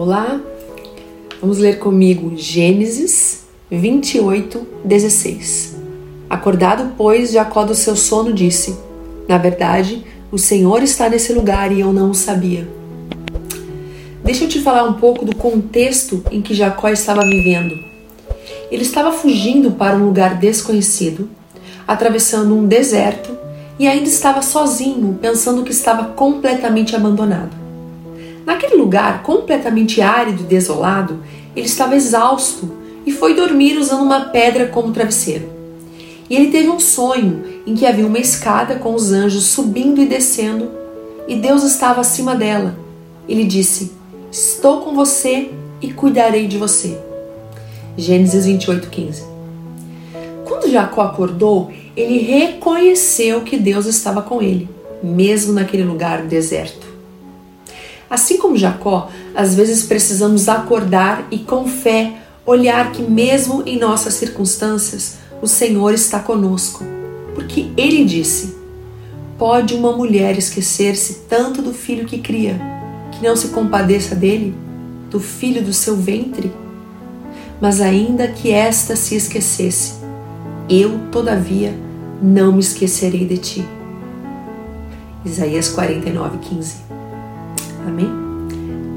Olá, vamos ler comigo Gênesis 28, 16. Acordado, pois, Jacó do seu sono disse: Na verdade, o Senhor está nesse lugar e eu não o sabia. Deixa eu te falar um pouco do contexto em que Jacó estava vivendo. Ele estava fugindo para um lugar desconhecido, atravessando um deserto e ainda estava sozinho, pensando que estava completamente abandonado. Naquele lugar completamente árido e desolado, ele estava exausto e foi dormir usando uma pedra como travesseiro. E ele teve um sonho em que havia uma escada com os anjos subindo e descendo, e Deus estava acima dela. Ele disse: Estou com você e cuidarei de você. Gênesis 28:15. Quando Jacó acordou, ele reconheceu que Deus estava com ele, mesmo naquele lugar deserto. Assim como Jacó, às vezes precisamos acordar e com fé olhar que, mesmo em nossas circunstâncias, o Senhor está conosco. Porque ele disse: Pode uma mulher esquecer-se tanto do filho que cria, que não se compadeça dele, do filho do seu ventre? Mas ainda que esta se esquecesse, eu, todavia, não me esquecerei de ti. Isaías 49, 15. Amém?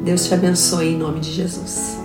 Deus te abençoe em nome de Jesus.